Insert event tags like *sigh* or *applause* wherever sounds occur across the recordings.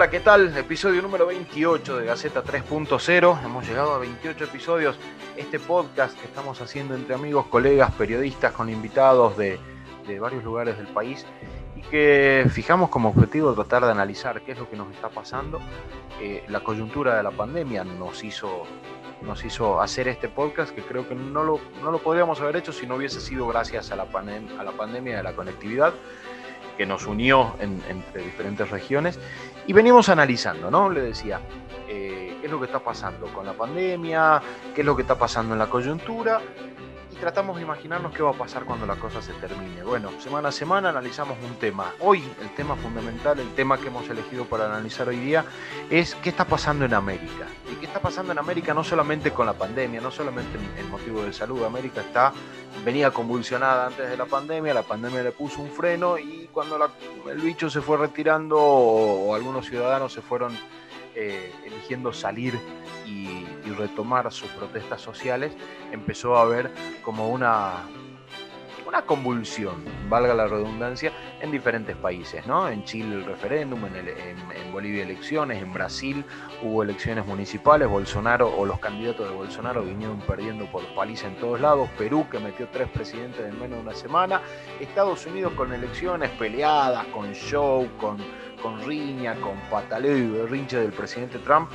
Hola, ¿qué tal? Episodio número 28 de Gaceta 3.0. Hemos llegado a 28 episodios. Este podcast que estamos haciendo entre amigos, colegas, periodistas, con invitados de, de varios lugares del país y que fijamos como objetivo tratar de analizar qué es lo que nos está pasando. Eh, la coyuntura de la pandemia nos hizo, nos hizo hacer este podcast que creo que no lo, no lo podríamos haber hecho si no hubiese sido gracias a la, a la pandemia de la conectividad que nos unió entre diferentes regiones y venimos analizando, ¿no? Le decía, eh, qué es lo que está pasando con la pandemia, qué es lo que está pasando en la coyuntura tratamos de imaginarnos qué va a pasar cuando la cosa se termine. Bueno, semana a semana analizamos un tema. Hoy el tema fundamental, el tema que hemos elegido para analizar hoy día es qué está pasando en América. Y qué está pasando en América no solamente con la pandemia, no solamente en motivo de salud. América está venía convulsionada antes de la pandemia, la pandemia le puso un freno y cuando el bicho se fue retirando o, algunos ciudadanos se fueron eh, eligiendo salir y, retomar sus protestas sociales, empezó a haber como una, una convulsión, valga la redundancia, en diferentes países, ¿no? En Chile el referéndum, en, en, Bolivia elecciones, en Brasil hubo elecciones municipales, Bolsonaro o los candidatos de Bolsonaro vinieron perdiendo por paliza en todos lados, Perú que metió tres presidentes en menos de una semana, Estados Unidos con elecciones peleadas, con show, con, con riña, con pataleo y berrinche del presidente Trump.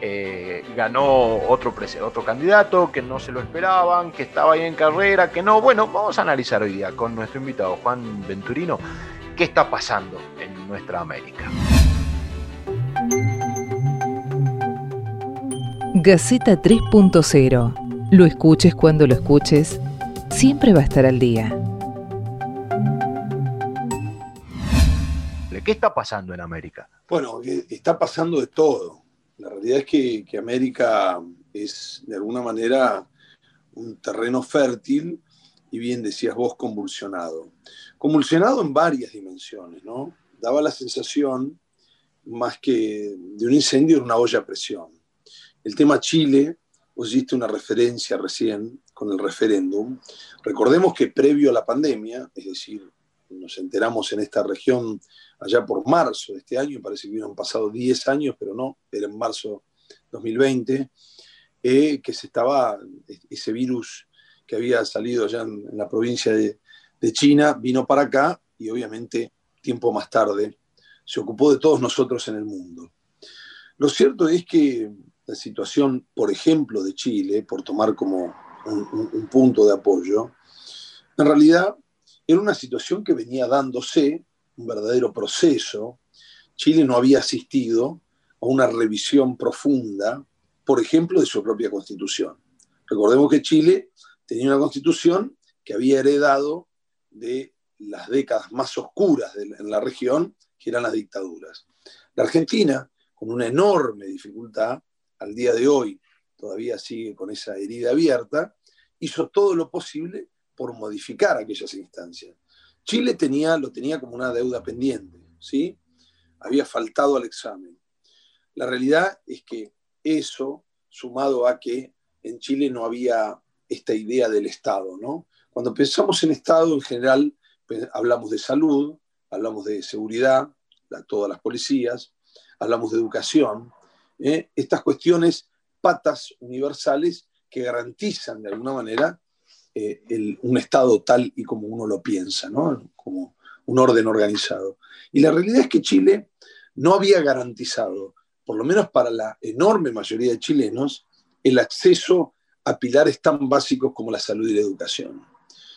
Eh, ganó otro, otro candidato que no se lo esperaban, que estaba ahí en carrera, que no. Bueno, vamos a analizar hoy día con nuestro invitado Juan Venturino qué está pasando en nuestra América. Gaceta 3.0. Lo escuches cuando lo escuches, siempre va a estar al día. ¿Qué está pasando en América? Bueno, está pasando de todo la realidad es que, América es de alguna manera un terreno fértil y bien decías vos, convulsionado. Convulsionado en varias dimensiones, ¿no? Daba la sensación más que de un incendio en una olla a presión. El tema Chile, vos hiciste una referencia recién con el referéndum. Recordemos que previo a la pandemia, es decir, nos enteramos en esta región allá por marzo de este año, parece que hubieran pasado 10 años, pero no, era en marzo 2020, eh, que se estaba, ese virus que había salido allá en, la provincia de, China, vino para acá y obviamente tiempo más tarde se ocupó de todos nosotros en el mundo. Lo cierto es que la situación, por ejemplo, de Chile, por tomar como un, un punto de apoyo, en realidad era una situación que venía dándose un verdadero proceso. Chile no había asistido a una revisión profunda, por ejemplo, de su propia constitución. Recordemos que Chile tenía una constitución que había heredado de las décadas más oscuras en la región, que eran las dictaduras. La Argentina, con una enorme dificultad, al día de hoy todavía sigue con esa herida abierta, hizo todo lo posible por modificar aquellas instancias. Chile tenía, lo tenía como una deuda pendiente, ¿sí? Había faltado al examen. La realidad es que eso, sumado a que en Chile no había esta idea del Estado, ¿no? Cuando pensamos en Estado, en general, pues, hablamos de salud, hablamos de seguridad, todas las policías, hablamos de educación, ¿eh? estas cuestiones patas universales que garantizan de alguna manera eh, un Estado tal y como uno lo piensa, ¿no? como un orden organizado. Y la realidad es que Chile no había garantizado, por lo menos para la enorme mayoría de chilenos, el acceso a pilares tan básicos como la salud y la educación.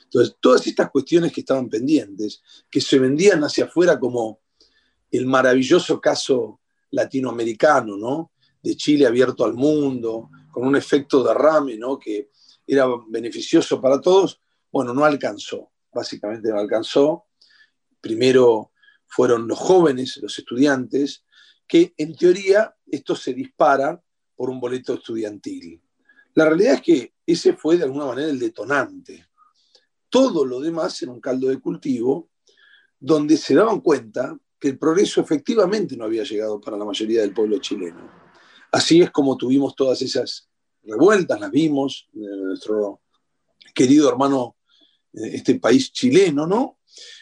Entonces, todas estas cuestiones que estaban pendientes, que se vendían hacia afuera como el maravilloso caso latinoamericano, ¿no? De Chile abierto al mundo, con un efecto derrame, ¿no? Que era beneficioso para todos, bueno, no alcanzó, básicamente no alcanzó. Primero fueron los jóvenes, los estudiantes, que en teoría esto se dispara por un boleto estudiantil. La realidad es que ese fue de alguna manera el detonante. Todo lo demás era un caldo de cultivo donde se daban cuenta que el progreso efectivamente no había llegado para la mayoría del pueblo chileno. Así es como tuvimos todas esas revueltas, las vimos, en nuestro querido hermano, eh, este país chileno, ¿no?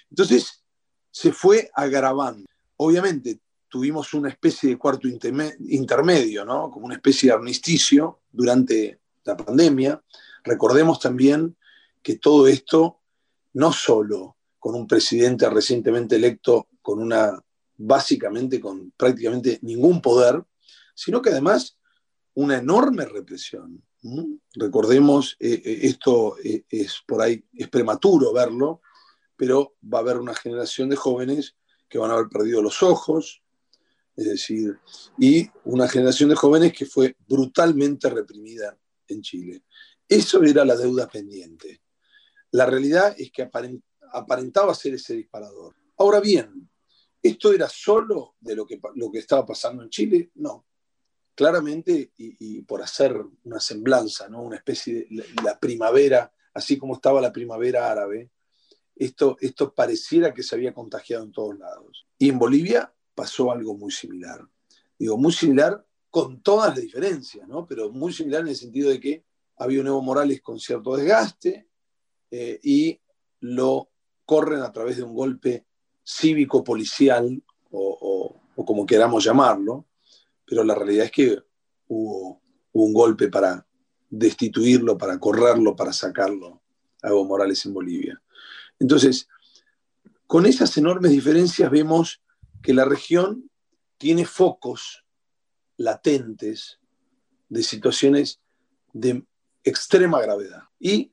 Entonces se fue agravando. Obviamente tuvimos una especie de cuarto intermedio, ¿no? Como una especie de armisticio durante la pandemia. Recordemos también que todo esto, no solo con un presidente recientemente electo con una, básicamente con prácticamente ningún poder, sino que además una enorme represión. Recordemos, eh, eh, esto eh, es por ahí, es prematuro verlo, pero va a haber una generación de jóvenes que van a haber perdido los ojos, es decir, y una generación de jóvenes que fue brutalmente reprimida en Chile. Eso era la deuda pendiente. La realidad es que aparentaba ser ese disparador. Ahora bien, ¿esto era solo de lo que, lo que estaba pasando en Chile? No. Claramente, y, por hacer una semblanza, ¿no? una especie de la, primavera, así como estaba la primavera árabe, esto, esto pareciera que se había contagiado en todos lados. Y en Bolivia pasó algo muy similar. Digo, muy similar con todas las diferencias, ¿no? pero muy similar en el sentido de que había un Evo Morales con cierto desgaste eh, y lo corren a través de un golpe cívico-policial o, como queramos llamarlo, pero la realidad es que hubo, un golpe para destituirlo, para correrlo, para sacarlo a Evo Morales en Bolivia. Entonces, con esas enormes diferencias vemos que la región tiene focos latentes de situaciones de extrema gravedad y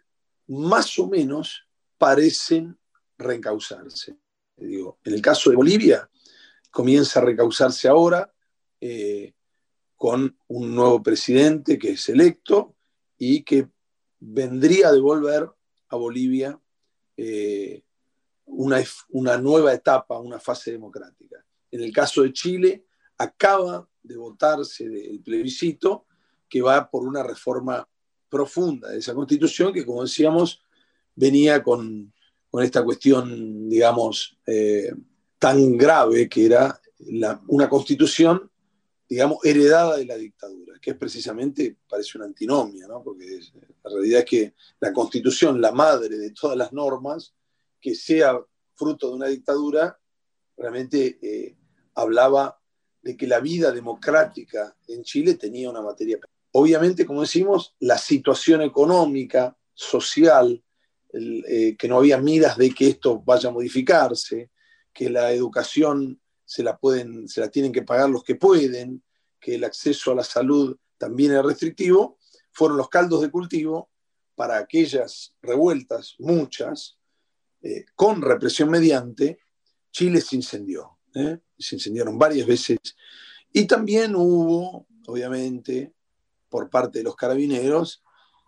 más o menos parecen reencauzarse. En el caso de Bolivia, comienza a recauzarse ahora eh, con un nuevo presidente que es electo y que vendría a devolver a Bolivia eh, una, una nueva etapa, una fase democrática. En el caso de Chile, acaba de votarse el plebiscito que va por una reforma profunda de esa constitución que, como decíamos, venía con, esta cuestión, digamos, eh, tan grave que era una constitución, digamos, heredada de la dictadura, que es precisamente, parece una antinomia, ¿no? porque la realidad es que la constitución, la madre de todas las normas, que sea fruto de una dictadura, realmente eh, hablaba de que la vida democrática en Chile tenía una materia. Obviamente, como decimos, la situación económica, social, eh, que no había miras de que esto vaya a modificarse, que la educación se la, pueden, se la tienen que pagar los que pueden, que el acceso a la salud también es restrictivo, fueron los caldos de cultivo para aquellas revueltas, muchas, eh, con represión mediante, Chile se incendió. ¿eh? Se incendiaron varias veces. Y también hubo, obviamente, por parte de los carabineros,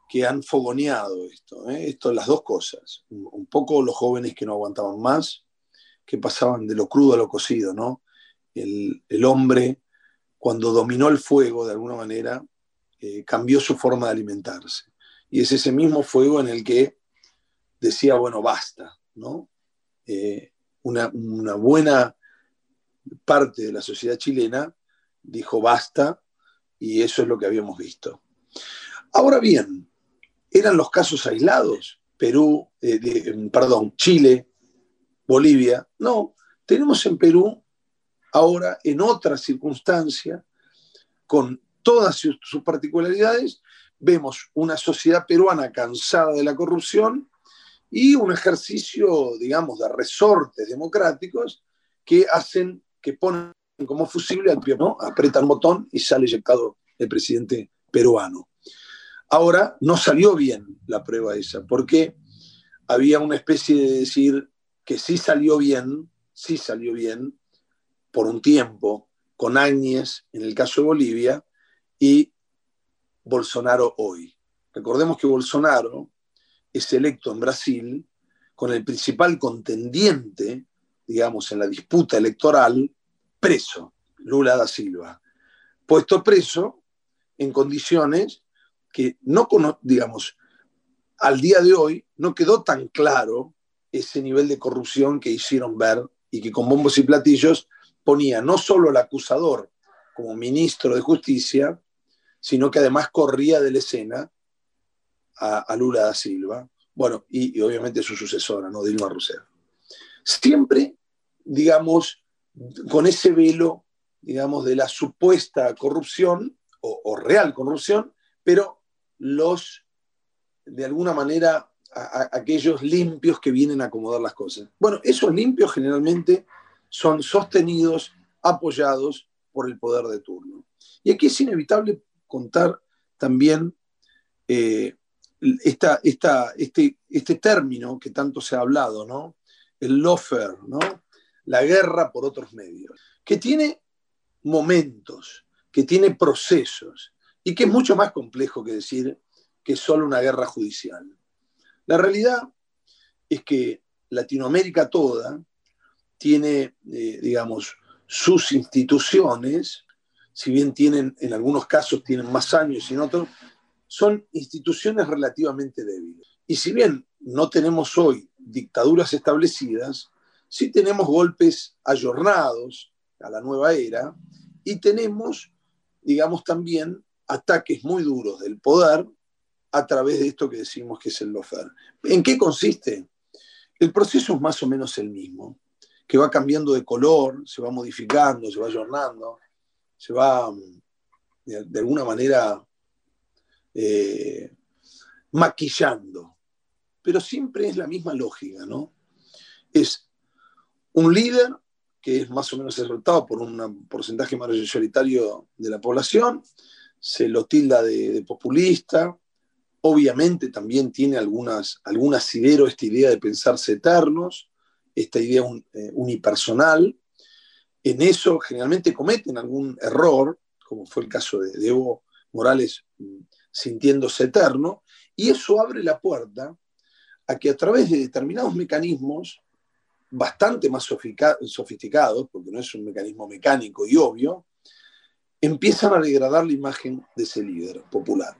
que han fogoneado esto. ¿eh? Las dos cosas. Un, poco los jóvenes que no aguantaban más, que pasaban de lo crudo a lo cocido, ¿no? El, hombre, cuando dominó el fuego de alguna manera, cambió su forma de alimentarse. Y es ese mismo fuego en el que decía, bueno, basta, ¿no? Eh, una, buena parte de la sociedad chilena dijo basta y eso es lo que habíamos visto. Ahora bien, ¿eran los casos aislados? Perú, eh, perdón, Chile, Bolivia. No, tenemos en Perú ahora en otra circunstancia, con todas sus particularidades, vemos una sociedad peruana cansada de la corrupción y un ejercicio, digamos, de resortes democráticos que hacen, que ponen como fusible al pie, ¿no? Apretan el botón y sale eyectado el presidente peruano. Ahora, no salió bien la prueba esa, porque había una especie de decir que sí salió bien, sí salió bien, por un tiempo, con Áñez en el caso de Bolivia y Bolsonaro hoy. Recordemos que Bolsonaro es electo en Brasil con el principal contendiente, digamos, en la disputa electoral, preso, Lula da Silva. Puesto preso en condiciones que no, digamos, al día de hoy no quedó tan claro ese nivel de corrupción que hicieron ver y que con bombos y platillos ponía no solo al acusador como ministro de justicia, sino que además corría de la escena a, Lula da Silva, bueno, y, obviamente su sucesora, ¿no? Dilma Rousseff. Siempre, digamos, con ese velo, digamos, de la supuesta corrupción o, real corrupción, pero los, de alguna manera, aquellos limpios que vienen a acomodar las cosas. Bueno, esos limpios generalmente son sostenidos, apoyados por el poder de turno. Y aquí es inevitable contar también eh, esta, este, este término que tanto se ha hablado, ¿no? El lawfare, ¿no? La guerra por otros medios, que tiene momentos, que tiene procesos y que es mucho más complejo que decir que solo una guerra judicial. La realidad es que Latinoamérica toda tiene, eh, digamos, sus instituciones, si bien tienen, en algunos casos tienen más años y en otros, son instituciones relativamente débiles. Y si bien no tenemos hoy dictaduras establecidas, sí tenemos golpes ayornados a la nueva era y tenemos, digamos, también ataques muy duros del poder a través de esto que decimos que es el lofer. ¿En qué consiste? El proceso es más o menos el mismo, que va cambiando de color, se va modificando, se va ayornando, se va de, alguna manera eh, maquillando. Pero siempre es la misma lógica, ¿no? Es un líder que es más o menos derrotado por un porcentaje mayoritario de la población, se lo tilda de populista, Obviamente también tiene algunas, algún asidero esta idea de pensarse eternos, esta idea eh, unipersonal. En eso generalmente cometen algún error, como fue el caso de, Evo Morales mm, sintiéndose eterno, y eso abre la puerta a que a través de determinados mecanismos bastante más sofisticados, porque no es un mecanismo mecánico y obvio, empiezan a degradar la imagen de ese líder popular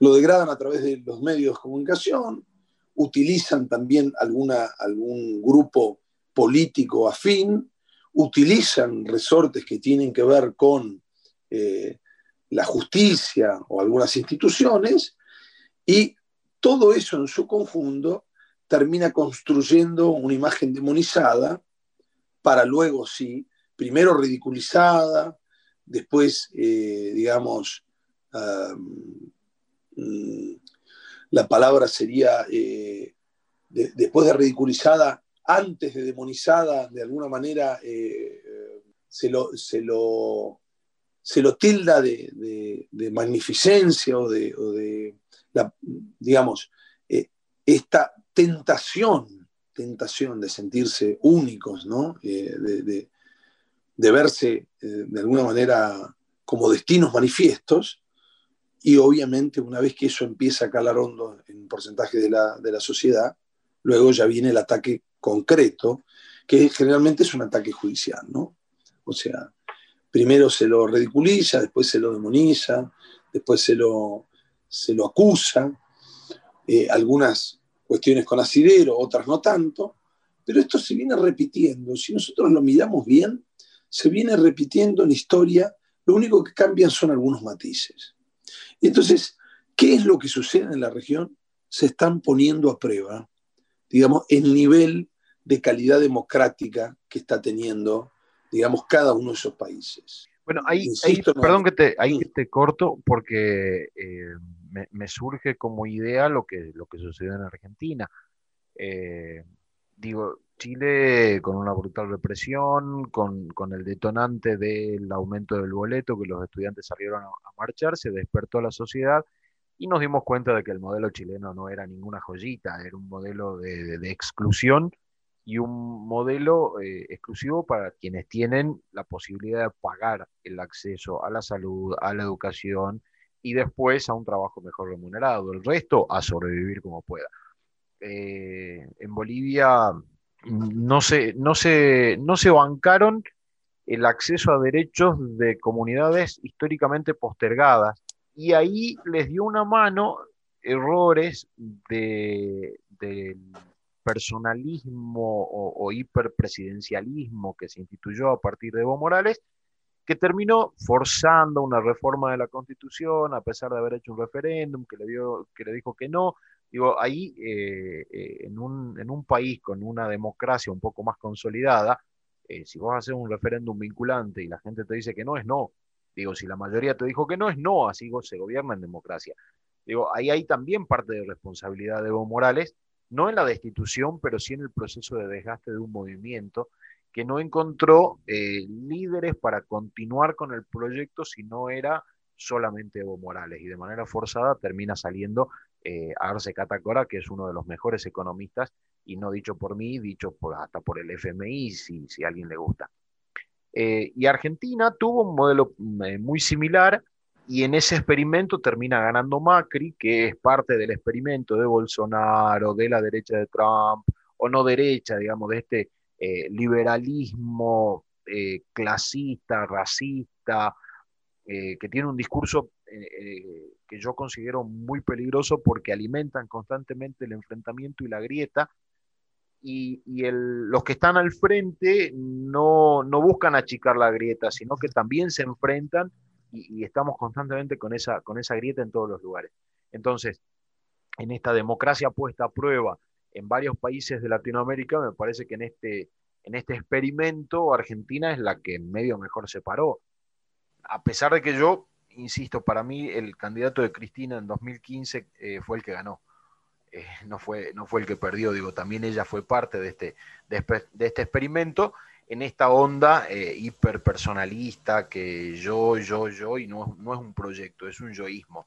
lo degradan a través de los medios de comunicación, utilizan también alguna, algún grupo político afín, utilizan resortes que tienen que ver con eh, la justicia o algunas instituciones, y todo eso en su conjunto termina construyendo una imagen demonizada para luego, sí, primero ridiculizada, después, eh, digamos, Mm, la palabra sería, eh, después de ridiculizada, antes de demonizada, de alguna manera eh, se, lo, se, lo, se, lo, tilda de, magnificencia o de, digamos, eh, esta tentación, tentación de sentirse únicos, ¿no? de, de verse de alguna manera como destinos manifiestos, y obviamente una vez que eso empieza a calar hondo en porcentaje de la, de la sociedad, luego ya viene el ataque concreto, que generalmente es un ataque judicial, ¿no? O sea, primero se lo ridiculiza, después se lo demoniza, después se lo, se lo acusa, eh, algunas cuestiones con asidero, otras no tanto, pero esto se viene repitiendo. Si nosotros lo miramos bien, se viene repitiendo en historia, lo único que cambian son algunos matices. Entonces, ¿qué es lo que sucede en la región? Se están poniendo a prueba, digamos, el nivel de calidad democrática que está teniendo, digamos, cada uno de esos países. Bueno, ahí, perdón que te, ahí te corto porque eh, me, surge como idea lo que, lo que sucedió en Argentina. Eh, digo, Chile con una brutal represión, con, el detonante del aumento del boleto, que los estudiantes salieron a, marchar, se despertó la sociedad y nos dimos cuenta de que el modelo chileno no era ninguna joyita, era un modelo de, exclusión y un modelo eh, exclusivo para quienes tienen la posibilidad de pagar el acceso a la salud, a la educación y después a un trabajo mejor remunerado. El resto a sobrevivir como pueda. Eh, en Bolivia no se, no, se, no se bancaron el acceso a derechos de comunidades históricamente postergadas y ahí les dio una mano errores de, del personalismo o, o, hiperpresidencialismo que se instituyó a partir de Evo Morales, que terminó forzando una reforma de la Constitución, a pesar de haber hecho un referéndum que le, dio, que le dijo que no. Digo, ahí eh, eh, en, un, en, un, país con una democracia un poco más consolidada, eh, si vos haces un referéndum vinculante y la gente te dice que no, es no. Digo, si la mayoría te dijo que no, es no, así se gobierna en democracia. Digo, ahí hay también parte de responsabilidad de Evo Morales, no en la destitución, pero sí en el proceso de desgaste de un movimiento que no encontró eh, líderes para continuar con el proyecto si no era solamente Evo Morales y de manera forzada termina saliendo eh, Arce Catacora, que es uno de los mejores economistas, y no dicho por mí, dicho hasta por el FMI, si, a alguien le gusta. Eh, y Argentina tuvo un modelo mm, muy similar y en ese experimento termina ganando Macri, que es parte del experimento de Bolsonaro, de la derecha de Trump, o no derecha, digamos, de este eh, liberalismo eh, clasista, racista, eh, que tiene un discurso que yo considero muy peligroso porque alimentan constantemente el enfrentamiento y la grieta. Y, los que están al frente no, buscan achicar la grieta, sino que también se enfrentan y, y, estamos constantemente con esa, con esa grieta en todos los lugares. Entonces, en esta democracia puesta a prueba, en varios países de Latinoamérica, me parece que en este, en este experimento Argentina es la que medio mejor se paró. A pesar de que yo, insisto, para mí el candidato de Cristina en 2015 eh, fue el que ganó. Eh, no, fue, no fue el que perdió, digo, también ella fue parte de este, de, este experimento en esta onda eh, hiperpersonalista que yo, yo, yo, y no, no es un proyecto, es un yoísmo.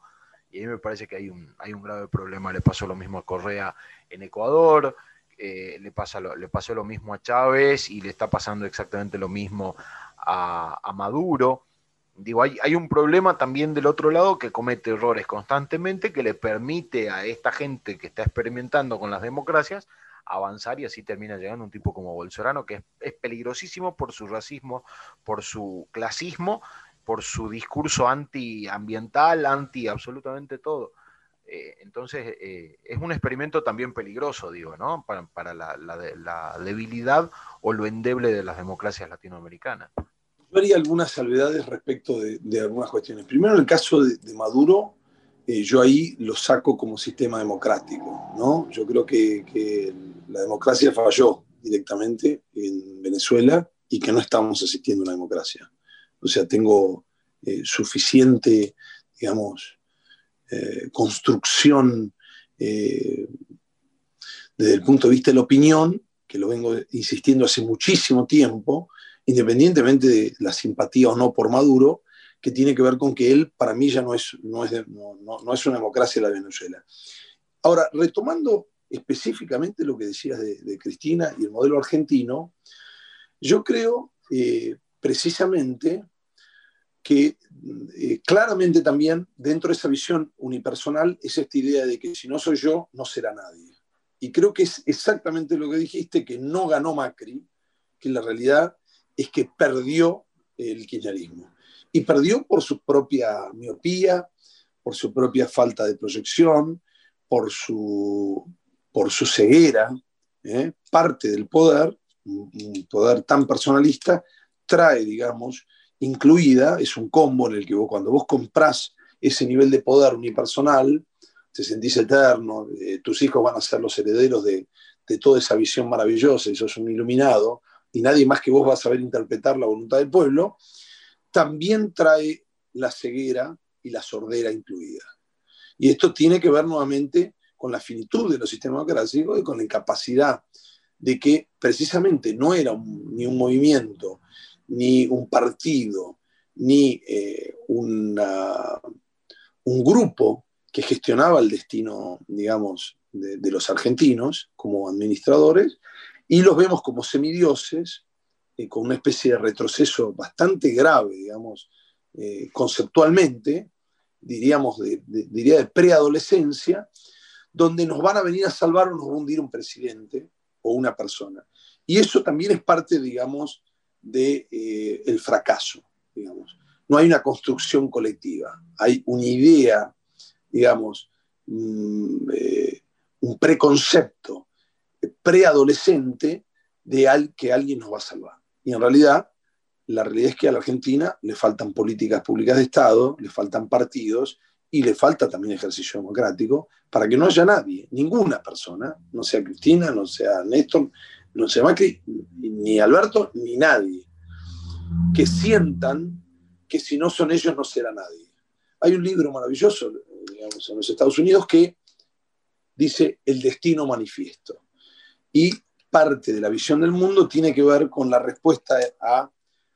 Y ahí me parece que hay un, hay un grave problema. Le pasó lo mismo a Correa en Ecuador, le, pasa le pasó lo mismo a Chávez y le está pasando exactamente lo mismo a, Maduro. Digo, hay, hay, un problema también del otro lado que comete errores constantemente que le permite a esta gente que está experimentando con las democracias avanzar y así termina llegando un tipo como Bolsonaro que es, peligrosísimo por su racismo, por su clasismo por su discurso antiambiental, anti absolutamente todo. Eh, entonces, eh, es un experimento también peligroso, digo, ¿no? Para, la, debilidad o lo endeble de las democracias latinoamericanas. Yo haría algunas salvedades respecto de, algunas cuestiones. Primero, en el caso de, Maduro, eh, yo ahí lo saco como sistema democrático, ¿no? Yo creo que, la democracia falló directamente en Venezuela y que no estamos asistiendo a una democracia. O sea, tengo eh, suficiente, digamos, eh, construcción desde el punto de vista de la opinión, que lo vengo insistiendo hace muchísimo tiempo, independientemente de la simpatía o no por Maduro, que tiene que ver con que él, para mí, ya no es, no es, no, es una democracia la Venezuela. Ahora, retomando específicamente lo que decías de, Cristina y el modelo argentino, yo creo precisamente que eh, claramente también dentro de esa visión unipersonal es esta idea de que si no soy yo, no será nadie. Y creo que es exactamente lo que dijiste, que no ganó Macri, que la realidad es que perdió el kirchnerismo. Y perdió por su propia miopía, por su propia falta de proyección, por su, por su ceguera. ¿eh? Parte del poder, un poder tan personalista, trae, digamos, incluida, es un combo en el que cuando vos comprás ese nivel de poder unipersonal, te sentís eterno, eh, tus hijos van a ser los herederos de, toda esa visión maravillosa, y sos un iluminado, y nadie más que vos va a saber interpretar la voluntad del pueblo, también trae la ceguera y la sordera incluida. Y esto tiene que ver nuevamente con la finitud de los sistemas democráticos y con la incapacidad de que precisamente no era ni un movimiento ni un partido, ni eh, un grupo que gestionaba el destino, digamos, de, los argentinos como administradores, y los vemos como semidioses, eh, con una especie de retroceso bastante grave, digamos, eh, conceptualmente, diríamos, diría de preadolescencia, donde nos van a venir a salvar o nos va a hundir un presidente o una persona. Y eso también es parte, digamos, del de, eh, el fracaso, digamos. no hay una construcción colectiva, hay una idea, digamos, mm, un preconcepto preadolescente de al, que alguien nos va a salvar. Y en realidad, la realidad es que a la Argentina le faltan políticas públicas de Estado, le faltan partidos y le falta también ejercicio democrático para que no haya nadie, ninguna persona, no sea Cristina, no sea Néstor, no sea Macri, ni Alberto, ni nadie, que sientan que si no son ellos no será nadie. Hay un libro maravilloso, digamos, en los Estados Unidos que dice El destino manifiesto. Y parte de la visión del mundo tiene que ver con la respuesta a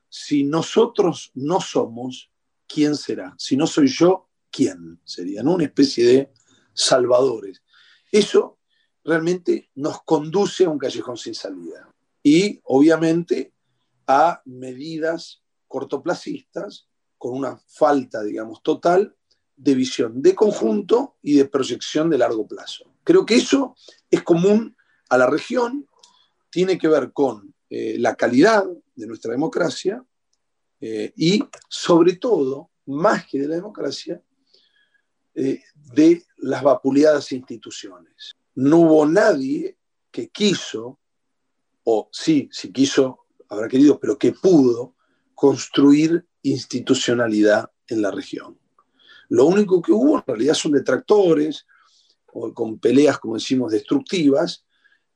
si nosotros no somos, ¿quién será? Si no soy yo, ¿quién sería? Una especie de salvadores. Eso realmente nos conduce a un callejón sin salida. Y obviamente a medidas cortoplacistas con una falta, digamos, total de visión de conjunto y de proyección de largo plazo. Creo que eso es común a la región, tiene que ver con eh, la calidad de nuestra democracia eh, y sobre todo, más que de la democracia, eh, de las vapuleadas instituciones. No hubo nadie que quiso, o sí, si quiso, habrá querido, pero que pudo construir institucionalidad en la región. Lo único que hubo en realidad son detractores, o con peleas, como decimos, destructivas,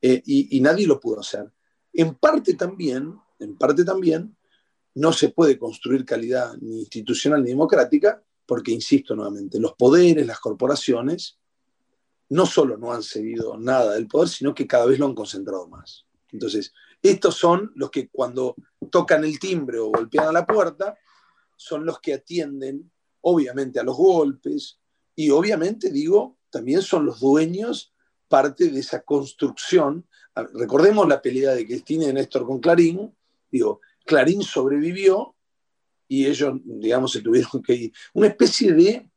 eh, y, nadie lo pudo hacer. En parte también, en parte también, no se puede construir calidad ni institucional ni democrática, porque, insisto nuevamente, los poderes, las corporaciones, no solo no han cedido nada del poder, sino que cada vez lo han concentrado más. Entonces, estos son los que cuando tocan el timbre o golpean a la puerta, son los que atienden, obviamente, a los golpes y obviamente, digo, también son los dueños parte de esa construcción. Recordemos la pelea de Cristina y Néstor con Clarín. Digo, Clarín sobrevivió y ellos, digamos, se tuvieron que ir. Una especie de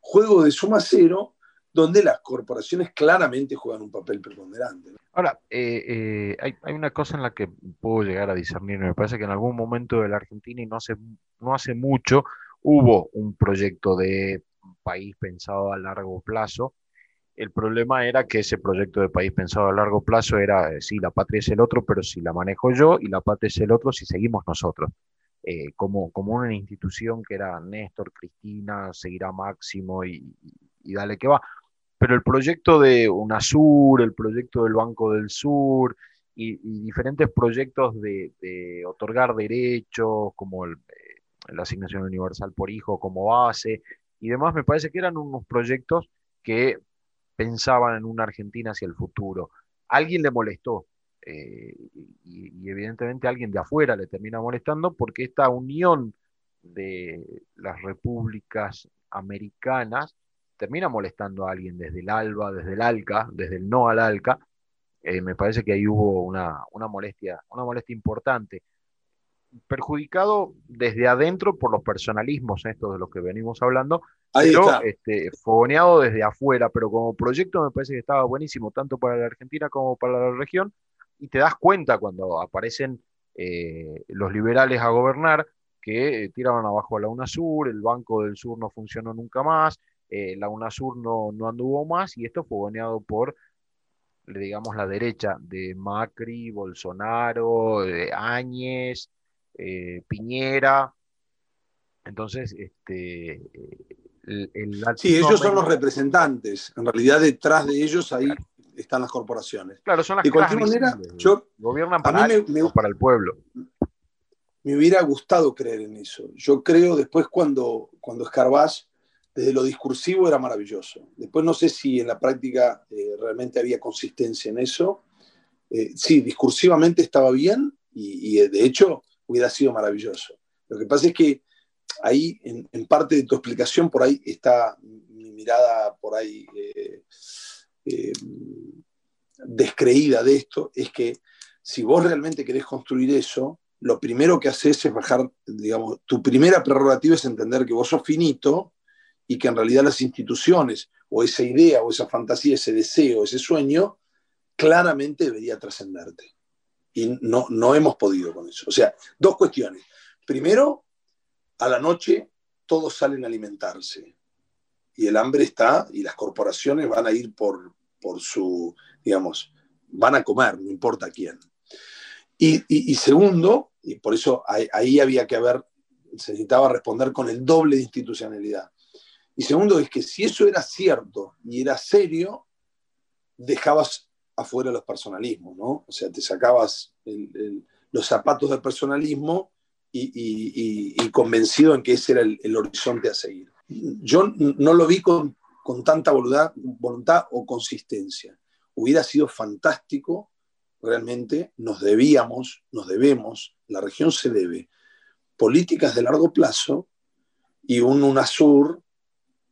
juego de suma cero donde las corporaciones claramente juegan un papel preponderante. Ahora, eh, eh, hay, una cosa en la que puedo llegar a discernir. Me parece que en algún momento de la Argentina, y no hace, no hace mucho, hubo un proyecto de país pensado a largo plazo. El problema era que ese proyecto de país pensado a largo plazo era, eh, sí, la patria es el otro, pero si la manejo yo, y la patria es el otro si seguimos nosotros. Eh, como, como una institución que era Néstor, Cristina, seguirá Máximo y, y dale que va pero el proyecto de UNASUR, el proyecto del Banco del Sur y, diferentes proyectos de, otorgar derechos, como eh, la asignación universal por hijo como base y demás, me parece que eran unos proyectos que pensaban en una Argentina hacia el futuro. Alguien le molestó, eh, y, evidentemente alguien de afuera le termina molestando porque esta unión de las repúblicas americanas termina molestando a alguien desde el ALBA, desde el ALCA, desde el no al ALCA, eh, me parece que ahí hubo una, molestia, una molestia importante. Perjudicado desde adentro por los personalismos, estos de los que venimos hablando, pero este, fogoneado desde afuera, pero como proyecto me parece que estaba buenísimo, tanto para la Argentina como para la región, y te das cuenta cuando aparecen eh, los liberales a gobernar que eh, tiraban abajo a la UNASUR, el Banco del Sur no funcionó nunca más, eh, la UNASUR no, no anduvo más y esto fue goneado por, digamos, la derecha de Macri, Bolsonaro, de Áñez, eh, Piñera. Entonces, este, el, sí, ellos son los representantes. En realidad, detrás de ellos ahí están las corporaciones. Claro, son las De cualquier manera, yo, gobiernan para, para el pueblo. Me hubiera gustado creer en eso. Yo creo después cuando, cuando escarbás desde lo discursivo era maravilloso. Después no sé si en la práctica eh, realmente había consistencia en eso. Eh, sí, discursivamente estaba bien y, de hecho hubiera sido maravilloso. Lo que pasa es que ahí, en, parte de tu explicación, por ahí está mi mirada por ahí descreída de esto, es que si vos realmente querés construir eso, lo primero que haces es bajar, digamos, tu primera prerrogativa es entender que vos sos finito y que en realidad las instituciones o esa idea o esa fantasía, ese deseo, ese sueño, claramente debería trascenderte. Y no, no hemos podido con eso. O sea, dos cuestiones. Primero, a la noche todos salen a alimentarse. Y el hambre está y las corporaciones van a ir por, por su, digamos, van a comer, no importa quién. Y, segundo, y por eso ahí, había que haber, se necesitaba responder con el doble de institucionalidad. Y segundo es que si eso era cierto y era serio, dejabas afuera los personalismos, ¿no? O sea, te sacabas los zapatos del personalismo y, convencido en que ese era el, horizonte a seguir. Yo no lo vi con, con tanta voluntad, voluntad o consistencia. Hubiera sido fantástico realmente nos debíamos, nos debemos, la región se debe, políticas de largo plazo y un UNASUR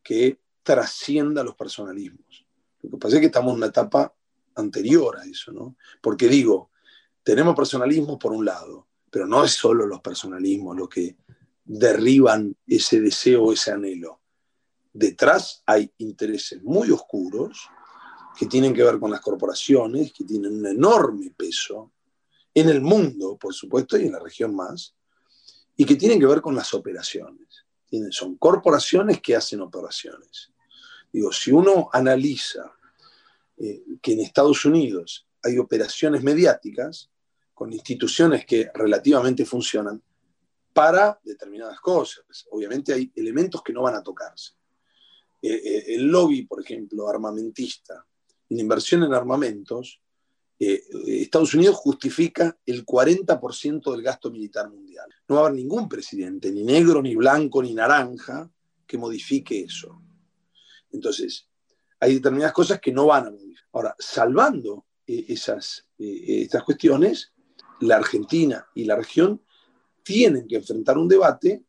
que trascienda los personalismos. Lo que pasa es que estamos en una etapa anterior a eso, ¿no? Porque digo, tenemos personalismos por un lado, pero no es solo los personalismos los que derriban ese deseo, ese anhelo. Detrás hay intereses muy oscuros que tienen que ver con las corporaciones, que tienen un enorme peso en el mundo, por supuesto, y en la región más, y que tienen que ver con las operaciones. son corporaciones que hacen operaciones. Digo, si uno analiza eh, que en Estados Unidos hay operaciones mediáticas con instituciones que relativamente funcionan para determinadas cosas. Obviamente hay elementos que no van a tocarse. Eh, eh, el lobby, por ejemplo, armamentista, en inversión en armamentos, eh, Estados Unidos justifica el 40% del gasto militar mundial. No va a haber ningún presidente, ni negro, ni blanco, ni naranja, que modifique eso. Entonces, hay determinadas cosas que no van a modificar. Ahora, salvando eh, esas, eh, estas cuestiones, la Argentina y la región tienen que enfrentar un debate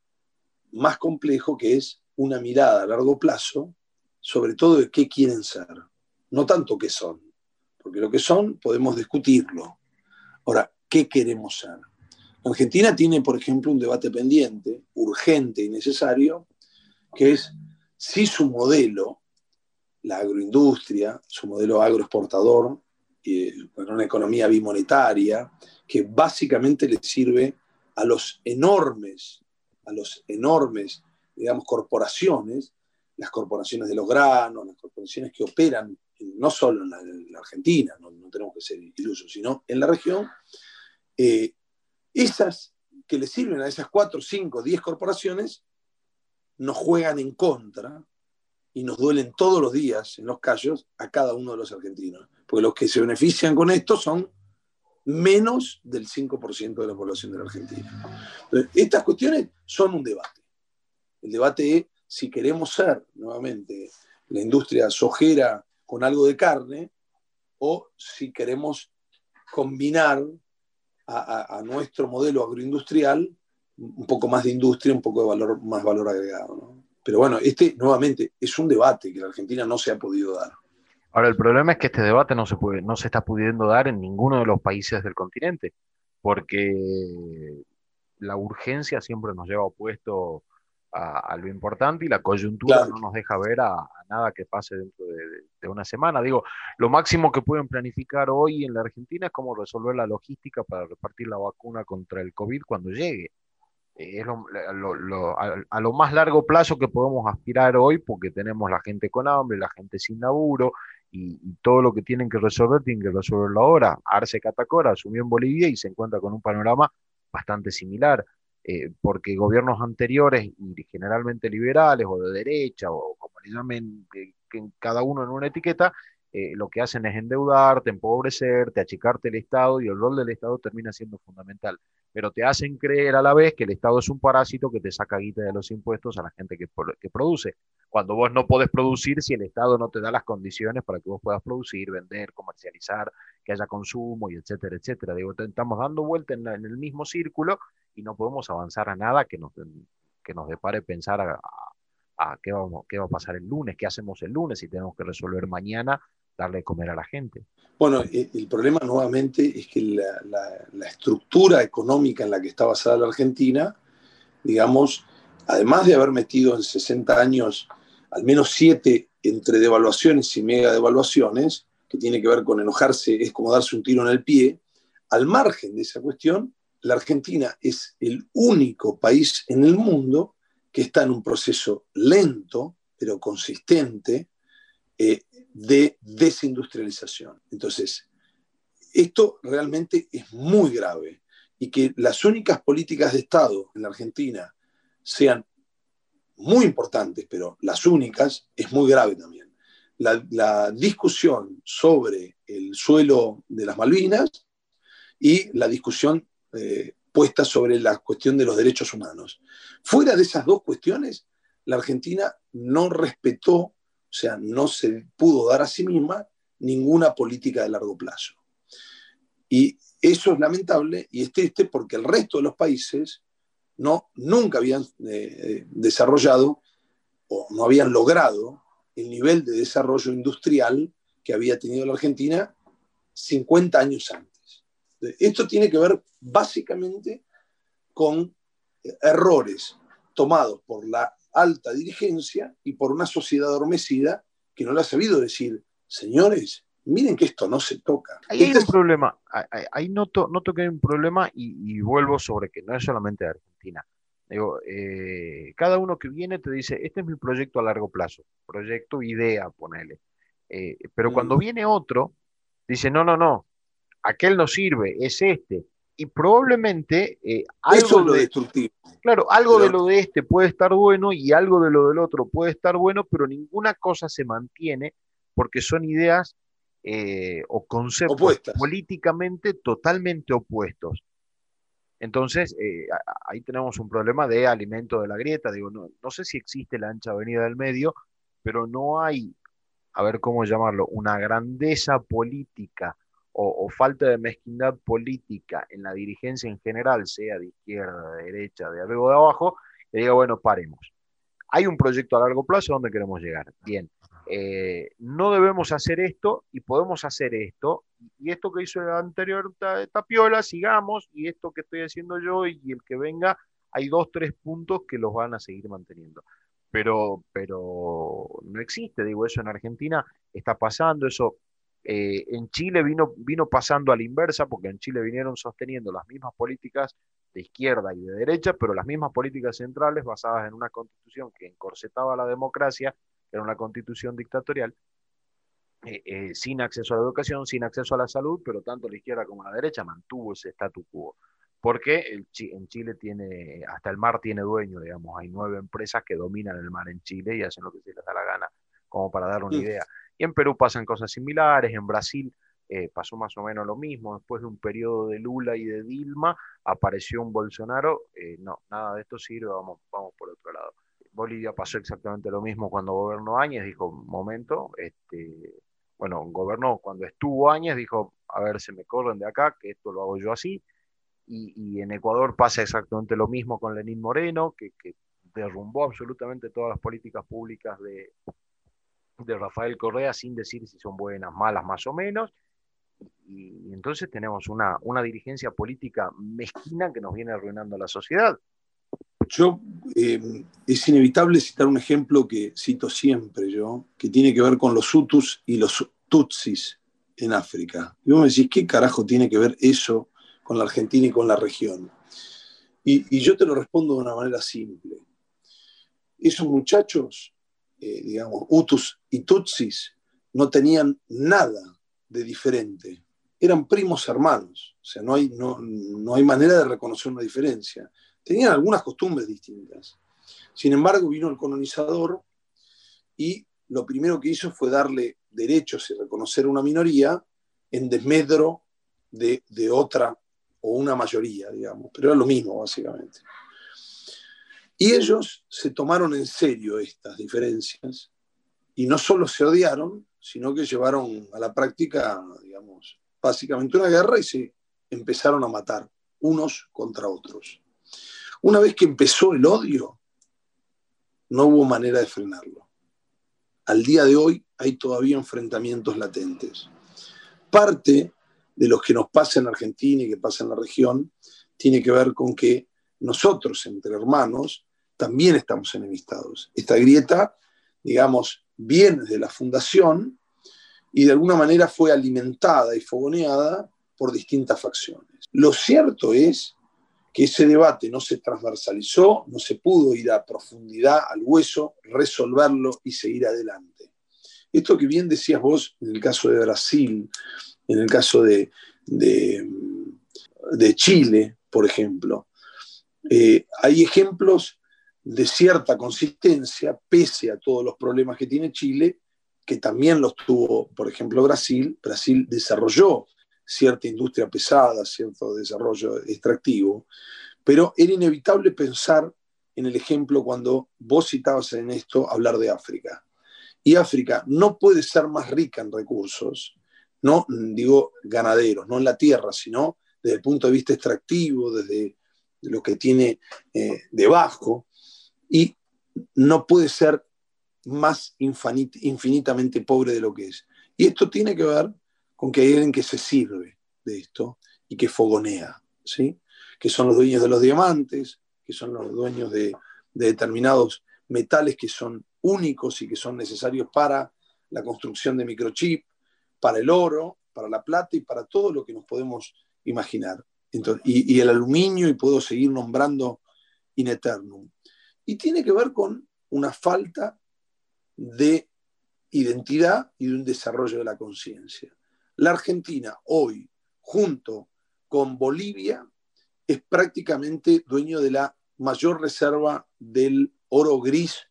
más complejo que es una mirada a largo plazo sobre todo de qué quieren ser no tanto qué son, porque lo que son podemos discutirlo. Ahora, ¿qué queremos ser? Argentina tiene, por ejemplo, un debate pendiente, urgente y necesario, que es si su modelo, la agroindustria, su modelo agroexportador, con una economía bimonetaria, que básicamente le sirve a los enormes, a los enormes, digamos, corporaciones, las corporaciones de los granos, las corporaciones que operan no solo en la, Argentina, no, tenemos que ser ilusos, sino en la región, eh, esas que le sirven a esas cuatro, cinco, diez corporaciones, nos juegan en contra y nos duelen todos los días en los callos a cada uno de los argentinos. Porque los que se benefician con esto son menos del 5% de la población de la Argentina. estas cuestiones son un debate. El debate es si queremos ser nuevamente la industria sojera con algo de carne, o si queremos combinar a, nuestro modelo agroindustrial un poco más de industria, un poco de valor, más valor agregado. Pero bueno, este nuevamente es un debate que la Argentina no se ha podido dar. Ahora, el problema es que este debate no se, puede, no se está pudiendo dar en ninguno de los países del continente, porque la urgencia siempre nos lleva opuesto a, lo importante y la coyuntura no nos deja ver a, nada que pase dentro de, una semana. Digo, lo máximo que pueden planificar hoy en la Argentina es cómo resolver la logística para repartir la vacuna contra el COVID cuando llegue. Es a, lo más largo plazo que podemos aspirar hoy porque tenemos la gente con hambre, la gente sin laburo y, todo lo que tienen que resolver tienen que resolverlo ahora. Arce Catacora asumió en Bolivia y se encuentra con un panorama bastante similar. Eh, porque gobiernos anteriores, y generalmente liberales o de derecha, o como le llamen, eh, cada uno en una etiqueta, eh, lo que hacen es endeudarte, empobrecerte, achicarte el Estado y el rol del Estado termina siendo fundamental. Pero te hacen creer a la vez que el Estado es un parásito que te saca guita de los impuestos a la gente que, produce. Cuando vos no podés producir si el Estado no te da las condiciones para que vos puedas producir, vender, comercializar, que haya consumo y etcétera, etcétera. Digo, estamos dando vuelta en, el mismo círculo y no podemos avanzar a nada que nos, que nos depare pensar a, a qué, vamos, qué va a pasar el lunes, qué hacemos el lunes, si tenemos que resolver mañana darle de comer a la gente. Bueno, e, el problema nuevamente es que la, estructura económica en la que está basada la Argentina, digamos, además de haber metido en 60 años al menos siete entre devaluaciones y mega devaluaciones, que tiene que ver con enojarse, es como darse un tiro en el pie, al margen de esa cuestión, la Argentina es el único país en el mundo que está en un proceso lento, pero consistente, eh, de desindustrialización. Entonces, esto realmente es muy grave y que las únicas políticas de Estado en la Argentina sean muy importantes, pero las únicas, es muy grave también. La, discusión sobre el suelo de las Malvinas y la discusión eh, puesta sobre la cuestión de los derechos humanos. Fuera de esas dos cuestiones, la Argentina no respetó, o sea, no se pudo dar a sí misma ninguna política de largo plazo. Y eso es lamentable y es triste porque el resto de los países no, nunca habían eh, desarrollado o no habían logrado el nivel de desarrollo industrial que había tenido la Argentina 50 años antes. Esto tiene que ver básicamente con errores tomados por la alta dirigencia y por una sociedad adormecida que no le ha sabido decir, señores, miren que esto no se toca. Ahí hay este un problema, ahí noto, noto que hay un problema y, vuelvo sobre que no es solamente de Argentina. Digo, eh, cada uno que viene te dice, este es mi proyecto a largo plazo, proyecto, idea, ponele. Eh, pero cuando mm. viene otro, dice, no, no, no, aquel no sirve, es este. Y probablemente eh, algo Eso es lo destructivo. Claro, algo de lo de este puede estar bueno y algo de lo del otro puede estar bueno, pero ninguna cosa se mantiene porque son ideas eh, o conceptos políticamente totalmente opuestos. Entonces, eh, ahí tenemos un problema de alimento de la grieta. Digo, no, no sé si existe la ancha avenida del medio, pero no hay, a ver cómo llamarlo, una grandeza política o, falta de mezquindad política en la dirigencia en general, sea de izquierda, de derecha, de arriba o de abajo, que diga, bueno, paremos. Hay un proyecto a largo plazo donde queremos llegar. Bien, eh, no debemos hacer esto y podemos hacer esto. Y esto que hizo el anterior Tapiola, sigamos, y esto que estoy haciendo yo y el que venga, hay dos, tres puntos que los van a seguir manteniendo. Pero, pero no existe, digo, eso en Argentina está pasando, eso eh, en Chile vino, vino pasando a la inversa, porque en Chile vinieron sosteniendo las mismas políticas de izquierda y de derecha, pero las mismas políticas centrales basadas en una constitución que encorsetaba la democracia era una constitución dictatorial, eh, eh, sin acceso a la educación, sin acceso a la salud, pero tanto la izquierda como la derecha mantuvo ese statu quo. Porque el, en Chile tiene, hasta el mar tiene dueño, digamos, hay nueve empresas que dominan el mar en Chile y hacen lo que se les da la gana, como para dar una idea. Y en Perú pasan cosas similares, en Brasil eh, pasó más o menos lo mismo, después de un periodo de Lula y de Dilma, apareció un Bolsonaro, no, nada de esto sirve, vamos, vamos por otro lado. Bolivia pasó exactamente lo mismo cuando gobernó Áñez, dijo, momento, este, bueno, gobernó cuando estuvo Áñez, dijo, a ver, se me corren de acá, que esto lo hago yo así, y, en Ecuador pasa exactamente lo mismo con Lenín Moreno, que, derrumbó absolutamente todas las políticas públicas de, de Rafael Correa sin decir si son buenas, malas, más o menos, y, entonces tenemos una, una dirigencia política mezquina que nos viene arruinando la sociedad. Yo, eh, es inevitable citar un ejemplo que cito siempre yo, que tiene que ver con los Hutus y los Tutsis en África. Y vos me decís, ¿qué carajo tiene que ver eso con la Argentina y con la región? Y, yo te lo respondo de una manera simple. Esos muchachos, eh, digamos, Hutus y Tutsis, no tenían nada de diferente. Eran primos hermanos. O sea, no hay, no, no hay manera de reconocer una diferencia tenían algunas costumbres distintas. Sin embargo, vino el colonizador y lo primero que hizo fue darle derechos y reconocer una minoría en desmedro de, otra o una mayoría, digamos, pero era lo mismo básicamente. Y ellos se tomaron en serio estas diferencias y no solo se odiaron, sino que llevaron a la práctica, digamos, básicamente una guerra y se empezaron a matar unos contra otros. Una vez que empezó el odio, no hubo manera de frenarlo. Al día de hoy hay todavía enfrentamientos latentes. Parte de lo que nos pasa en Argentina y que pasa en la región tiene que ver con que nosotros, entre hermanos, también estamos enemistados. Esta grieta, digamos, viene de la fundación y de alguna manera fue alimentada y fogoneada por distintas facciones. Lo cierto es que ese debate no se transversalizó, no se pudo ir a profundidad, al hueso, resolverlo y seguir adelante. Esto que bien decías vos en el caso de Brasil, en el caso de, de, Chile, por ejemplo, eh, hay ejemplos de cierta consistencia, pese a todos los problemas que tiene Chile, que también los tuvo, por ejemplo, Brasil. Brasil desarrolló cierta industria pesada, cierto desarrollo extractivo, pero era inevitable pensar en el ejemplo cuando vos citabas en esto hablar de África. Y África no puede ser más rica en recursos, no digo ganaderos, no en la tierra, sino desde el punto de vista extractivo, desde lo que tiene eh, debajo, y no puede ser más infinitamente pobre de lo que es. Y esto tiene que ver con que hay alguien que se sirve de esto y que fogonea, ¿sí? que son los dueños de los diamantes, que son los dueños de, determinados metales que son únicos y que son necesarios para la construcción de microchip, para el oro, para la plata y para todo lo que nos podemos imaginar. y, y, el aluminio, y puedo seguir nombrando in eternum. Y tiene que ver con una falta de identidad y de un desarrollo de la conciencia. La Argentina hoy, junto con Bolivia, es prácticamente dueño de la mayor reserva del oro gris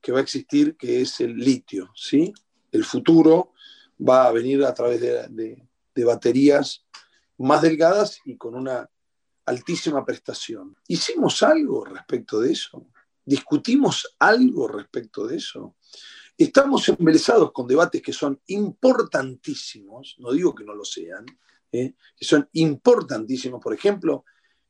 que va a existir, que es el litio. ¿sí? El futuro va a venir a través de, de baterías más delgadas y con una altísima prestación. ¿Hicimos algo respecto de eso? ¿Discutimos algo respecto de eso? Estamos embelesados con debates que son importantísimos, no digo que no lo sean, ¿eh? que son importantísimos, por ejemplo,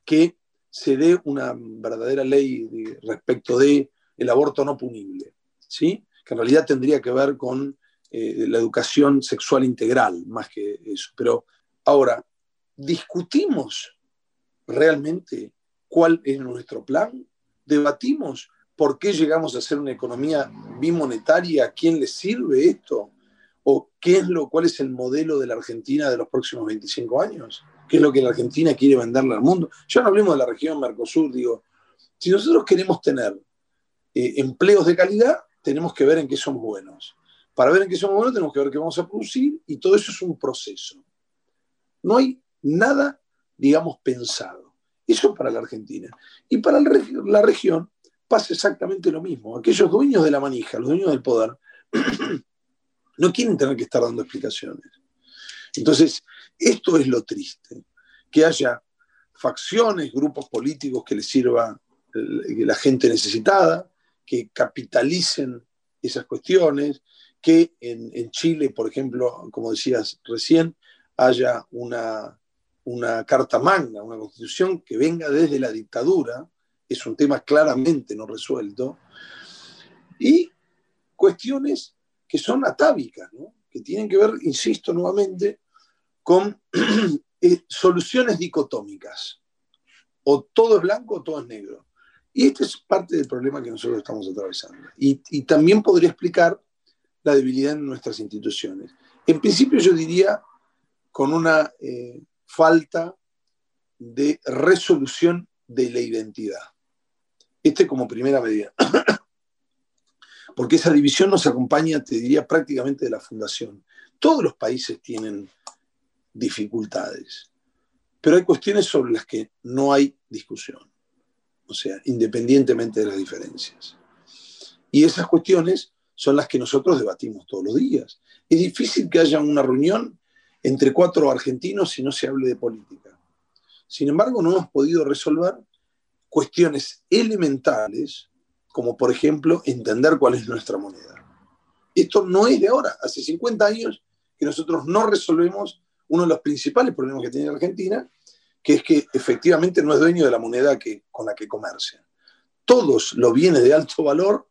que se dé una verdadera ley respecto de aborto no punible, ¿sí? que en realidad tendría que ver con eh, la educación sexual integral, más que eso. Pero ahora, ¿discutimos realmente cuál es nuestro plan? ¿Debatimos por qué llegamos a ser una economía bimonetaria? ¿A quién le sirve esto? ¿O qué es lo, cuál es el modelo de la Argentina de los próximos 25 años? ¿Qué es lo que la Argentina quiere venderle al mundo? Ya no hablemos de la región Mercosur, digo, si nosotros queremos tener eh, empleos de calidad, tenemos que ver en qué somos buenos. Para ver en qué somos buenos, tenemos que ver qué vamos a producir y todo eso es un proceso. No hay nada, digamos, pensado. Eso para la Argentina. Y para la región pasa exactamente lo mismo. Aquellos dueños de la manija, los dueños del poder, *clears throat* no quieren tener que estar dando explicaciones. Entonces, esto es lo triste, que haya facciones, grupos políticos que les sirva la gente necesitada, que capitalicen esas cuestiones, que en, Chile, por ejemplo, como decías recién, haya una, una carta magna, una constitución que venga desde la dictadura, es un tema claramente no resuelto, y cuestiones que son atávicas, que tienen que ver, insisto nuevamente, con *clears throat* eh, soluciones dicotómicas. O todo es blanco o todo es negro. Y este es parte del problema que nosotros estamos atravesando. Y, también podría explicar la debilidad en nuestras instituciones. En principio yo diría con una eh, falta de resolución de la identidad. Este como primera medida. *coughs* Porque esa división nos acompaña, te diría, prácticamente de la fundación. Todos los países tienen dificultades, pero hay cuestiones sobre las que no hay discusión, o sea, independientemente de las diferencias. Y esas cuestiones son las que nosotros debatimos todos los días. Es difícil que haya una reunión entre cuatro argentinos si no se hable de política. Sin embargo, no hemos podido resolver cuestiones elementales, como por ejemplo entender cuál es nuestra moneda. Esto no es de ahora, hace 50 años que nosotros no resolvemos uno de los principales problemas que tiene Argentina, que es que efectivamente no es dueño de la moneda con la que comercia. Todos los bienes de alto valor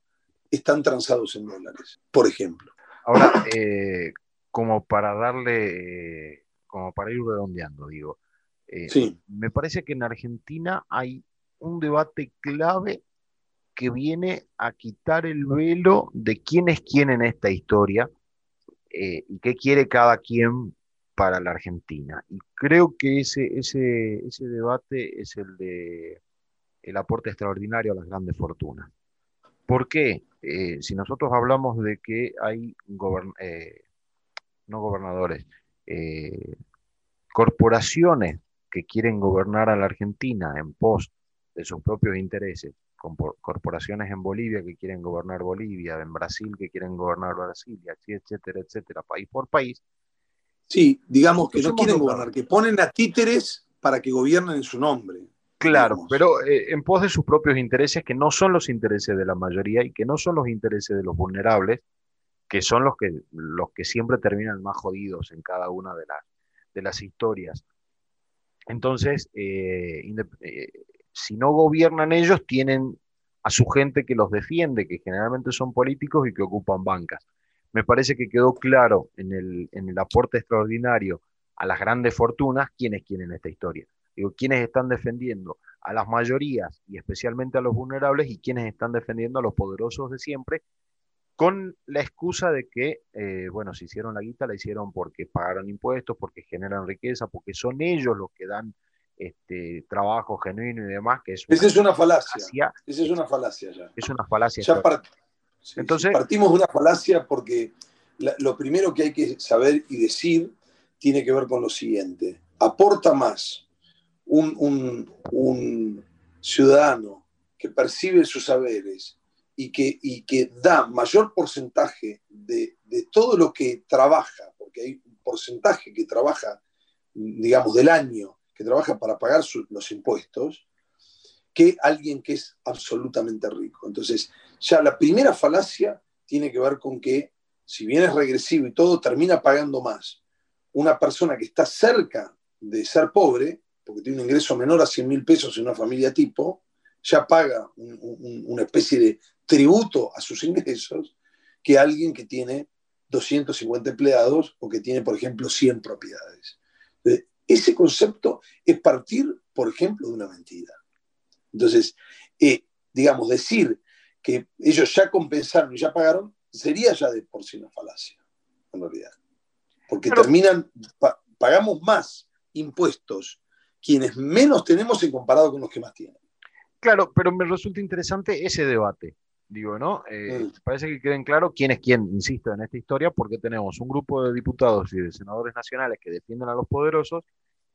están transados en dólares, por ejemplo. Ahora, eh, como para darle, como para ir redondeando, digo, eh, me parece que en Argentina hay un debate clave que viene a quitar el velo de quién es quién en esta historia eh, y qué quiere cada quien para la Argentina. Y creo que ese, ese, ese debate es el de el aporte extraordinario a las grandes fortunas. ¿Por qué? Eh, si nosotros hablamos de que hay eh, no gobernadores, eh, corporaciones que quieren gobernar a la Argentina en pos de sus propios intereses, corporaciones en Bolivia que quieren gobernar Bolivia, en Brasil que quieren gobernar Brasil, etcétera, etcétera, país por país. Sí, digamos que no quieren gobernar, que ponen a títeres para que gobiernen en su nombre. Claro, pero eh, en pos de sus propios intereses, que no son los intereses de la mayoría y que no son los intereses de los vulnerables, que son los que, los que siempre terminan más jodidos en cada una de, de las historias. Entonces, eh, eh, si no gobiernan ellos, tienen a su gente que los defiende, que generalmente son políticos y que ocupan bancas. Me parece que quedó claro en el, en el aporte extraordinario a las grandes fortunas quiénes quieren esta historia. Digo, quiénes están defendiendo a las mayorías y especialmente a los vulnerables y quiénes están defendiendo a los poderosos de siempre con la excusa de que, eh, bueno, si hicieron la guita, la hicieron porque pagaron impuestos, porque generan riqueza, porque son ellos los que dan este, trabajo genuino y demás, que es Esa es una falacia. Esa es una falacia ya. Es una falacia. Ya Entonces, partimos de una falacia porque lo primero que hay que saber y decir tiene que ver con lo siguiente. Aporta más un, un ciudadano que percibe sus saberes y que, y que da mayor porcentaje de, de, todo lo que trabaja, porque hay un porcentaje que trabaja, digamos, del año, que trabaja para pagar los impuestos, que alguien que es absolutamente rico. Entonces, ya la primera falacia tiene que ver con que, si bien es regresivo y todo, termina pagando más. Una persona que está cerca de ser pobre, porque tiene un ingreso menor a 100 mil pesos en una familia tipo, ya paga una especie de tributo a sus *laughs* ingresos que alguien que tiene 250 empleados o que tiene, por ejemplo, 100 propiedades. Ese concepto es partir, por ejemplo, de una mentira. Entonces, eh, digamos, decir que ellos ya compensaron y ya pagaron sería ya de por sí una falacia, en realidad. Porque terminan, pagamos más impuestos quienes menos tenemos en comparado con los que más tienen. Claro, pero me resulta interesante ese debate digo, ¿no? Eh. Parece que queden claro quién es quién, insisto, en esta historia, porque tenemos un grupo de diputados y de senadores nacionales que defienden a los poderosos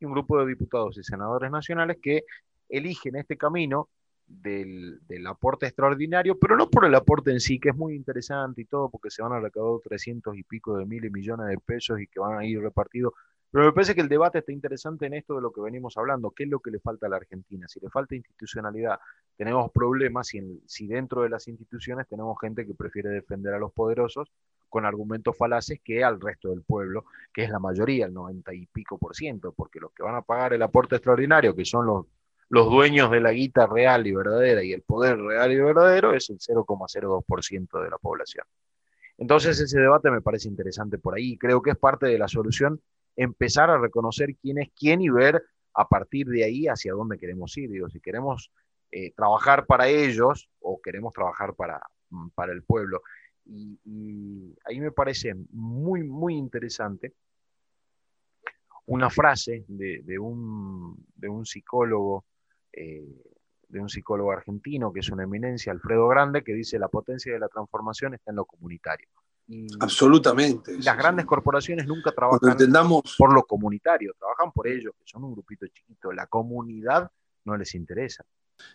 y un grupo de diputados y senadores nacionales que eligen este camino del, del, aporte extraordinario, pero no por el aporte en sí, que es muy interesante y todo, porque se van a recaudar 300 y pico de miles millones de pesos y que van a ir repartidos pero me parece que el debate está interesante en esto de lo que venimos hablando. ¿Qué es lo que le falta a la Argentina? Si le falta institucionalidad, tenemos problemas si, dentro de las instituciones tenemos gente que prefiere defender a los poderosos con argumentos falaces que al resto del pueblo, que es la mayoría, el 90 y pico por ciento, porque los que van a pagar el aporte extraordinario, que son los, los dueños de la guita real y verdadera y el poder real y verdadero, es el 0,02% de la población. Entonces ese debate me parece interesante por ahí creo que es parte de la solución empezar a reconocer quién es quién y ver a partir de ahí hacia dónde queremos ir. Digo, si queremos eh, trabajar para ellos o queremos trabajar para, mm, para el pueblo. Y, ahí me parece muy, muy interesante una frase de, un, de un, psicólogo, eh, de un psicólogo argentino que es una eminencia, Alfredo Grande, que dice la potencia de la transformación está en lo comunitario. Absolutamente. Las grandes corporaciones nunca trabajan por lo comunitario, trabajan por ellos, que son un grupito chiquito. La comunidad no les interesa.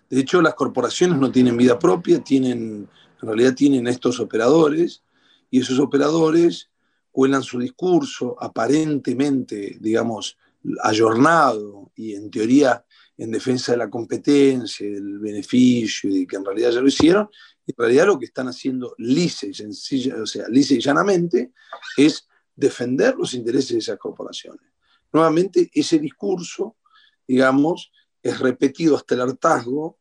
De hecho, las corporaciones no tienen vida propia, tienen, en realidad tienen estos operadores, y esos operadores cuelan su discurso aparentemente, digamos, ayornado y en teoría en defensa de la competencia, del beneficio y que en realidad ya lo hicieron, en realidad lo que están haciendo lisa y llanamente, es defender los intereses de esas corporaciones. Nuevamente, ese discurso, digamos, es repetido hasta el hartazgo.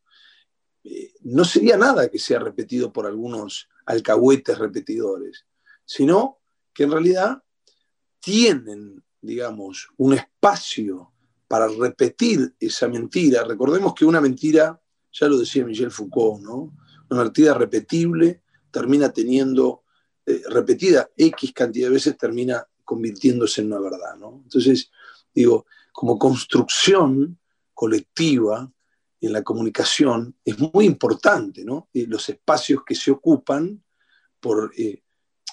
Eh, no sería nada que sea repetido por algunos alcahuetes repetidores, sino que en realidad tienen, digamos, un espacio para repetir esa mentira. Recordemos que una mentira, ya lo decía Michel Foucault, ¿no? una mentira repetible termina teniendo, eh, repetida X cantidad de veces, termina convirtiéndose en una verdad. ¿no? Entonces, digo, como construcción colectiva en la comunicación es muy importante, ¿no? los espacios que se ocupan por eh,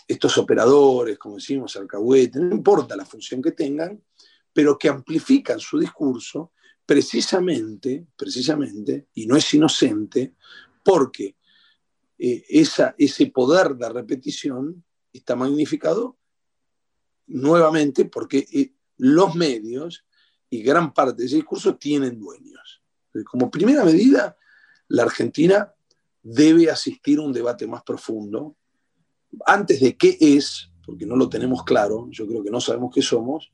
estos operadores, como decimos, alcahuete, no importa la función que tengan, pero que amplifican su discurso precisamente, precisamente, y no es inocente, porque eh, ese poder de repetición está magnificado nuevamente porque eh, los medios y gran parte de ese discurso tienen dueños. Como primera medida, la Argentina debe asistir a un debate más profundo antes de qué es, porque no lo tenemos claro, yo creo que no sabemos qué somos,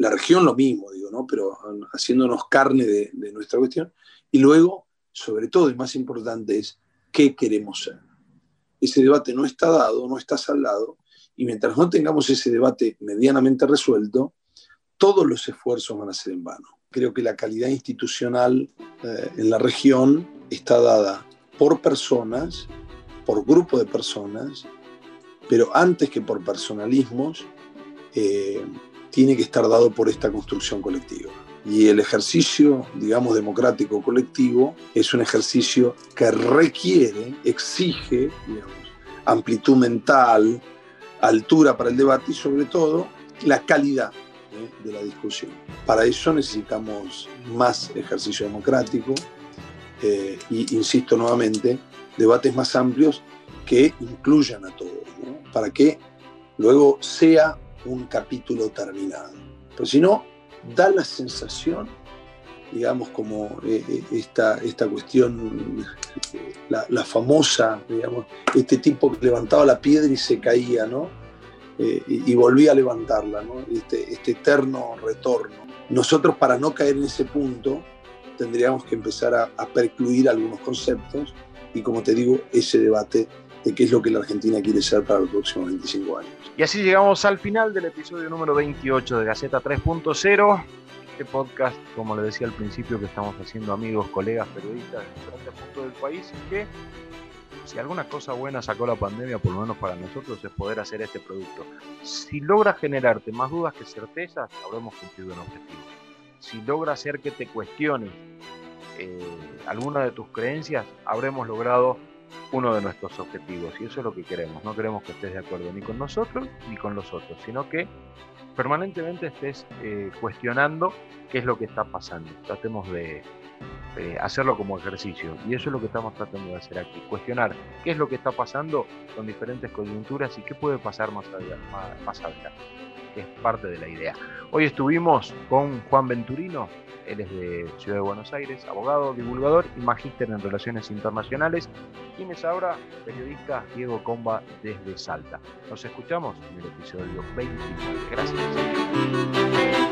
la región lo mismo, digo, ¿no? Pero haciéndonos carne de, de nuestra cuestión, y luego, sobre todo y más importante, es qué queremos ser. Ese debate no está dado, no está saldado, y mientras no tengamos ese debate medianamente resuelto, todos los esfuerzos van a ser en vano. Creo que la calidad institucional eh, en la región está dada por personas, por grupo de personas, pero antes que por personalismos, eh, tiene que estar dado por esta construcción colectiva. Y el ejercicio, digamos, democrático colectivo es un ejercicio que requiere, exige, amplitud mental, altura para el debate y sobre todo la calidad ¿eh? de la discusión. Para eso necesitamos más ejercicio democrático eh, y, insisto nuevamente, debates más amplios que incluyan a todos, para que luego sea un capítulo terminado. Pero si no, da la sensación, digamos, como eh, esta, esta cuestión, la, famosa, digamos, este tipo que levantaba la piedra y se caía, ¿no? Eh, y, volví a levantarla, este, este, eterno retorno. Nosotros para no caer en ese punto tendríamos que empezar a, a percluir algunos conceptos y como te digo, ese debate de qué es lo que la Argentina quiere ser para los próximos 25 años. Y así llegamos al final del episodio número 28 de Gaceta 3.0. Este podcast, como le decía al principio, que estamos haciendo amigos, colegas, periodistas de diferentes puntos del país, que si alguna cosa buena sacó la pandemia, por lo menos para nosotros, es poder hacer este producto. Si logra generarte más dudas que certezas, habremos cumplido un objetivo. Si logra hacer que te cuestiones eh, alguna de tus creencias, habremos logrado uno de nuestros objetivos. Y eso es lo que queremos. No queremos que estés de acuerdo ni con nosotros ni con los otros, sino que permanentemente estés eh, cuestionando qué es lo que está pasando. Tratemos de eh, hacerlo como ejercicio. Y eso es lo que estamos tratando de hacer aquí, cuestionar qué es lo que está pasando con diferentes coyunturas y qué puede pasar más, allá, más, adelante, que es parte de la idea. Hoy estuvimos con Juan Venturino, él es de Ciudad de Buenos Aires, abogado, divulgador y magíster en relaciones internacionales. Quien es ahora periodista Diego Comba desde Salta. Nos escuchamos en el episodio 29. Gracias.